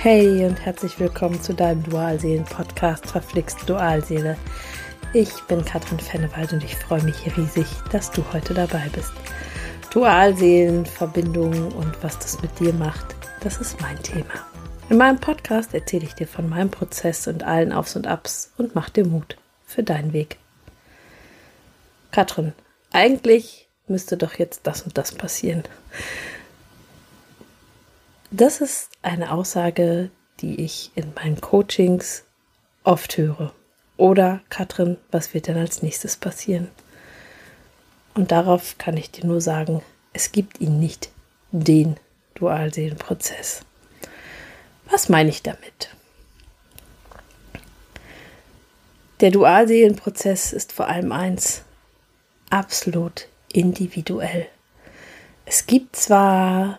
Hey und herzlich willkommen zu deinem Dualseelen-Podcast Verflixt Dualseele. Ich bin Katrin Fennewald und ich freue mich riesig, dass du heute dabei bist. Dualseelen, Verbindungen und was das mit dir macht, das ist mein Thema. In meinem Podcast erzähle ich dir von meinem Prozess und allen Aufs und Abs und mach dir Mut für deinen Weg. Katrin, eigentlich müsste doch jetzt das und das passieren. Das ist eine Aussage, die ich in meinen Coachings oft höre. Oder, Katrin, was wird denn als nächstes passieren? Und darauf kann ich dir nur sagen, es gibt ihn nicht, den Dualseelenprozess. Was meine ich damit? Der Dualseelenprozess ist vor allem eins, absolut individuell. Es gibt zwar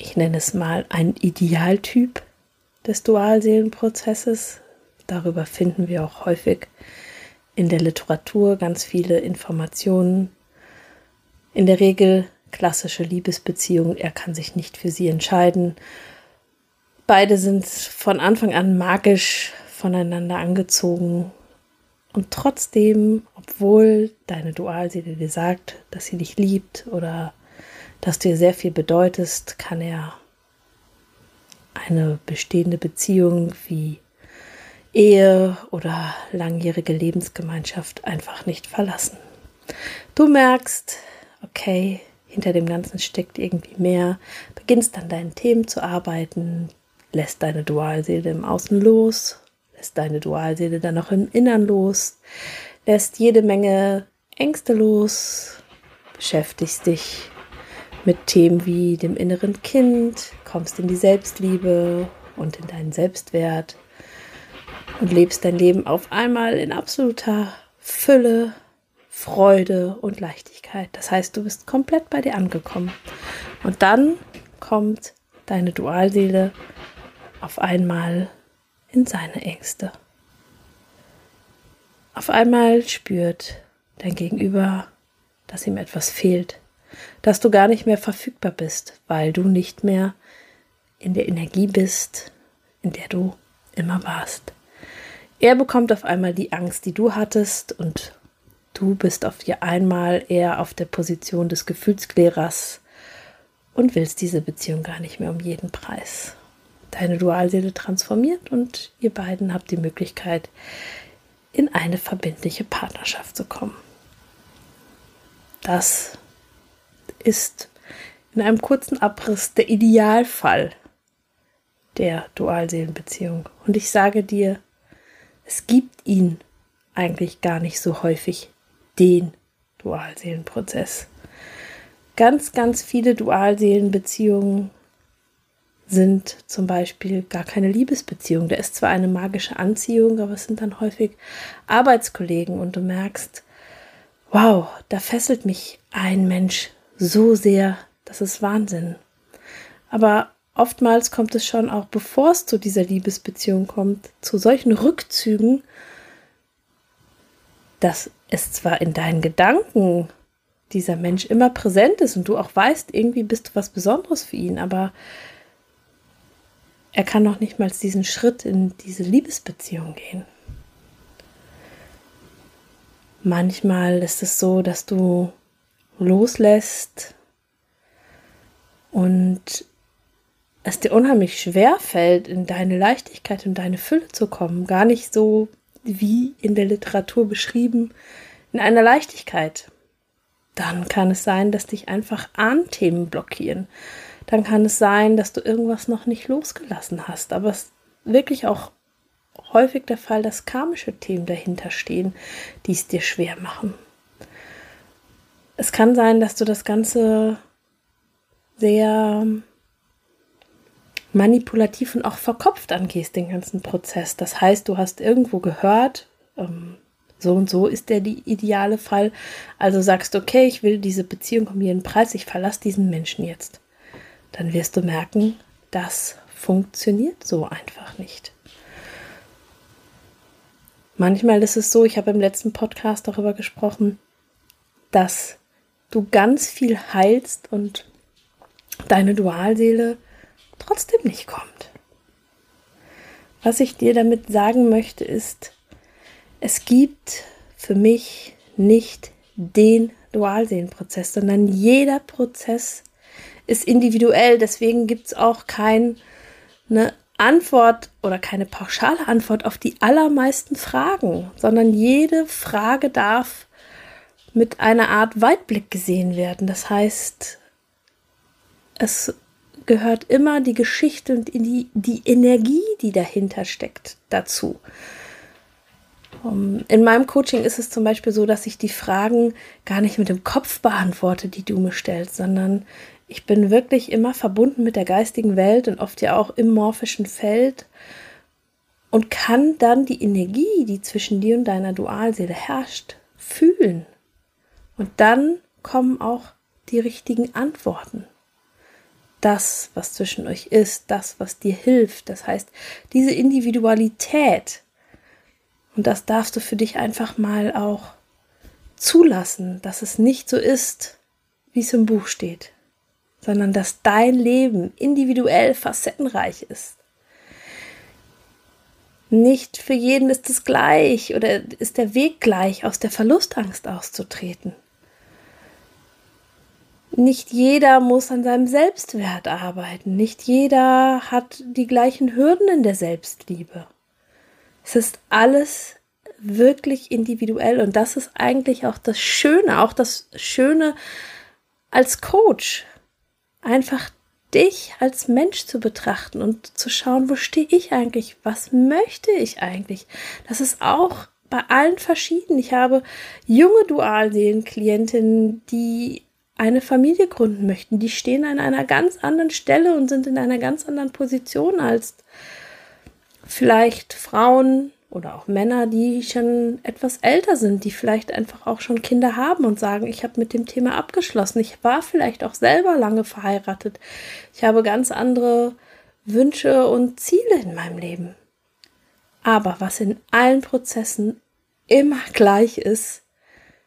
ich nenne es mal, ein Idealtyp des Dualseelenprozesses. Darüber finden wir auch häufig in der Literatur ganz viele Informationen. In der Regel klassische Liebesbeziehungen, er kann sich nicht für sie entscheiden. Beide sind von Anfang an magisch voneinander angezogen. Und trotzdem, obwohl deine Dualseele dir sagt, dass sie dich liebt oder dass dir sehr viel bedeutest, kann er eine bestehende Beziehung wie Ehe oder langjährige Lebensgemeinschaft einfach nicht verlassen. Du merkst, okay, hinter dem Ganzen steckt irgendwie mehr, beginnst an deinen Themen zu arbeiten, lässt deine Dualseele im Außen los, lässt deine Dualseele dann noch im Innern los, lässt jede Menge Ängste los, beschäftigst dich mit Themen wie dem inneren Kind, kommst in die Selbstliebe und in deinen Selbstwert und lebst dein Leben auf einmal in absoluter Fülle, Freude und Leichtigkeit. Das heißt, du bist komplett bei dir angekommen. Und dann kommt deine Dualseele auf einmal in seine Ängste. Auf einmal spürt dein Gegenüber, dass ihm etwas fehlt, dass du gar nicht mehr verfügbar bist, weil du nicht mehr in der Energie bist, in der du immer warst. Er bekommt auf einmal die Angst, die du hattest, und du bist auf dir einmal eher auf der Position des Gefühlsklärers und willst diese Beziehung gar nicht mehr um jeden Preis. Deine Dualseele transformiert und ihr beiden habt die Möglichkeit, in eine verbindliche Partnerschaft zu kommen. Das ist in einem kurzen Abriss der Idealfall der Dualseelenbeziehung. Und ich sage dir, es gibt ihn eigentlich gar nicht so häufig, den Dualseelenprozess. Ganz, ganz viele Dualseelenbeziehungen sind zum Beispiel gar keine Liebesbeziehung. Da ist zwar eine magische Anziehung, aber es sind dann häufig Arbeitskollegen und du merkst, wow, da fesselt mich ein Mensch so sehr, das ist Wahnsinn. Aber oftmals kommt es schon auch, bevor es zu dieser Liebesbeziehung kommt, zu solchen Rückzügen, dass es zwar in deinen Gedanken dieser Mensch immer präsent ist und du auch weißt, irgendwie bist du was Besonderes für ihn, aber er kann noch nicht mal diesen Schritt in diese Liebesbeziehung gehen. Manchmal ist es so, dass du loslässt und es dir unheimlich schwer fällt, in deine Leichtigkeit und deine Fülle zu kommen. Gar nicht so wie in der Literatur beschrieben, in einer Leichtigkeit. Dann kann es sein, dass dich einfach Ahnthemen blockieren. Dann kann es sein, dass du irgendwas noch nicht losgelassen hast. Aber es ist wirklich auch häufig der Fall, dass karmische Themen dahinter stehen, die es dir schwer machen. Es kann sein, dass du das Ganze sehr manipulativ und auch verkopft angehst, den ganzen Prozess. Das heißt, du hast irgendwo gehört, ähm, so und so ist der die ideale Fall. Also sagst du, okay, ich will diese Beziehung um jeden Preis, ich verlasse diesen Menschen jetzt. Dann wirst du merken, das funktioniert so einfach nicht. Manchmal ist es so, ich habe im letzten Podcast darüber gesprochen, dass du ganz viel heilst und deine Dualseele trotzdem nicht kommt. Was ich dir damit sagen möchte, ist, es gibt für mich nicht den Dualseelenprozess, sondern jeder Prozess ist individuell. Deswegen gibt es auch keine Antwort oder keine pauschale Antwort auf die allermeisten Fragen, sondern jede Frage darf mit einer Art Weitblick gesehen werden. Das heißt, es gehört immer die Geschichte und die, die Energie, die dahinter steckt, dazu. In meinem Coaching ist es zum Beispiel so, dass ich die Fragen gar nicht mit dem Kopf beantworte, die du mir stellst, sondern ich bin wirklich immer verbunden mit der geistigen Welt und oft ja auch im morphischen Feld und kann dann die Energie, die zwischen dir und deiner Dualseele herrscht, fühlen. Und dann kommen auch die richtigen Antworten. Das, was zwischen euch ist, das, was dir hilft. Das heißt, diese Individualität, und das darfst du für dich einfach mal auch zulassen, dass es nicht so ist, wie es im Buch steht, sondern dass dein Leben individuell facettenreich ist. Nicht für jeden ist es gleich oder ist der Weg gleich, aus der Verlustangst auszutreten. Nicht jeder muss an seinem Selbstwert arbeiten. Nicht jeder hat die gleichen Hürden in der Selbstliebe. Es ist alles wirklich individuell und das ist eigentlich auch das Schöne, auch das Schöne als Coach. Einfach dich als Mensch zu betrachten und zu schauen, wo stehe ich eigentlich? Was möchte ich eigentlich? Das ist auch bei allen verschieden. Ich habe junge Dualseelen-Klientinnen, die eine Familie gründen möchten. Die stehen an einer ganz anderen Stelle und sind in einer ganz anderen Position als vielleicht Frauen oder auch Männer, die schon etwas älter sind, die vielleicht einfach auch schon Kinder haben und sagen, ich habe mit dem Thema abgeschlossen. Ich war vielleicht auch selber lange verheiratet. Ich habe ganz andere Wünsche und Ziele in meinem Leben. Aber was in allen Prozessen immer gleich ist,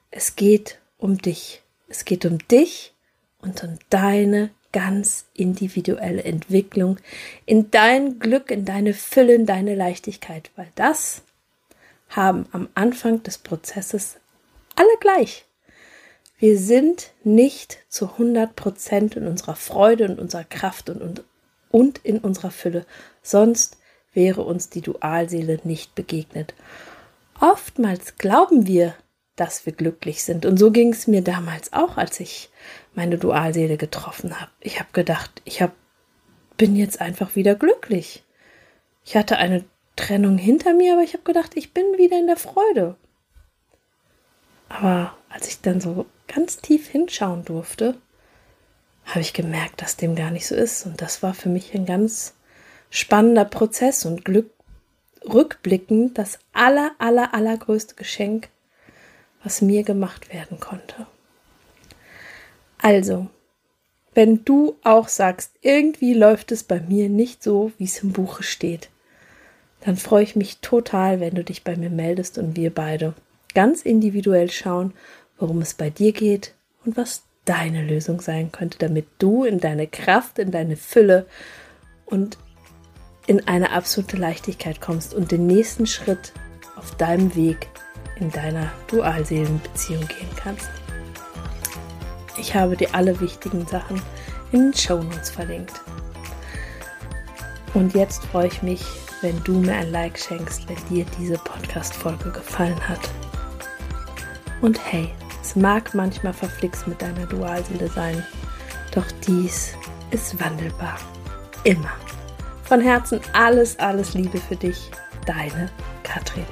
es geht um dich. Es geht um dich und um deine ganz individuelle Entwicklung, in dein Glück, in deine Fülle, in deine Leichtigkeit, weil das haben am Anfang des Prozesses alle gleich. Wir sind nicht zu 100 Prozent in unserer Freude und unserer Kraft und, und, und in unserer Fülle. Sonst wäre uns die Dualseele nicht begegnet. Oftmals glauben wir, dass wir glücklich sind. Und so ging es mir damals auch, als ich meine Dualseele getroffen habe. Ich habe gedacht, ich hab, bin jetzt einfach wieder glücklich. Ich hatte eine Trennung hinter mir, aber ich habe gedacht, ich bin wieder in der Freude. Aber als ich dann so ganz tief hinschauen durfte, habe ich gemerkt, dass dem gar nicht so ist. Und das war für mich ein ganz spannender Prozess und Glück, rückblickend das aller, aller, allergrößte Geschenk, was mir gemacht werden konnte. Also, wenn du auch sagst, irgendwie läuft es bei mir nicht so, wie es im Buche steht, dann freue ich mich total, wenn du dich bei mir meldest und wir beide ganz individuell schauen, worum es bei dir geht und was deine Lösung sein könnte, damit du in deine Kraft, in deine Fülle und in eine absolute Leichtigkeit kommst und den nächsten Schritt auf deinem Weg in deiner Dualseelenbeziehung gehen kannst. Ich habe dir alle wichtigen Sachen in den Show Notes verlinkt. Und jetzt freue ich mich, wenn du mir ein Like schenkst, wenn dir diese Podcast-Folge gefallen hat. Und hey, es mag manchmal verflixt mit deiner Dualseele sein, doch dies ist wandelbar. Immer. Von Herzen alles, alles Liebe für dich, deine Katrin.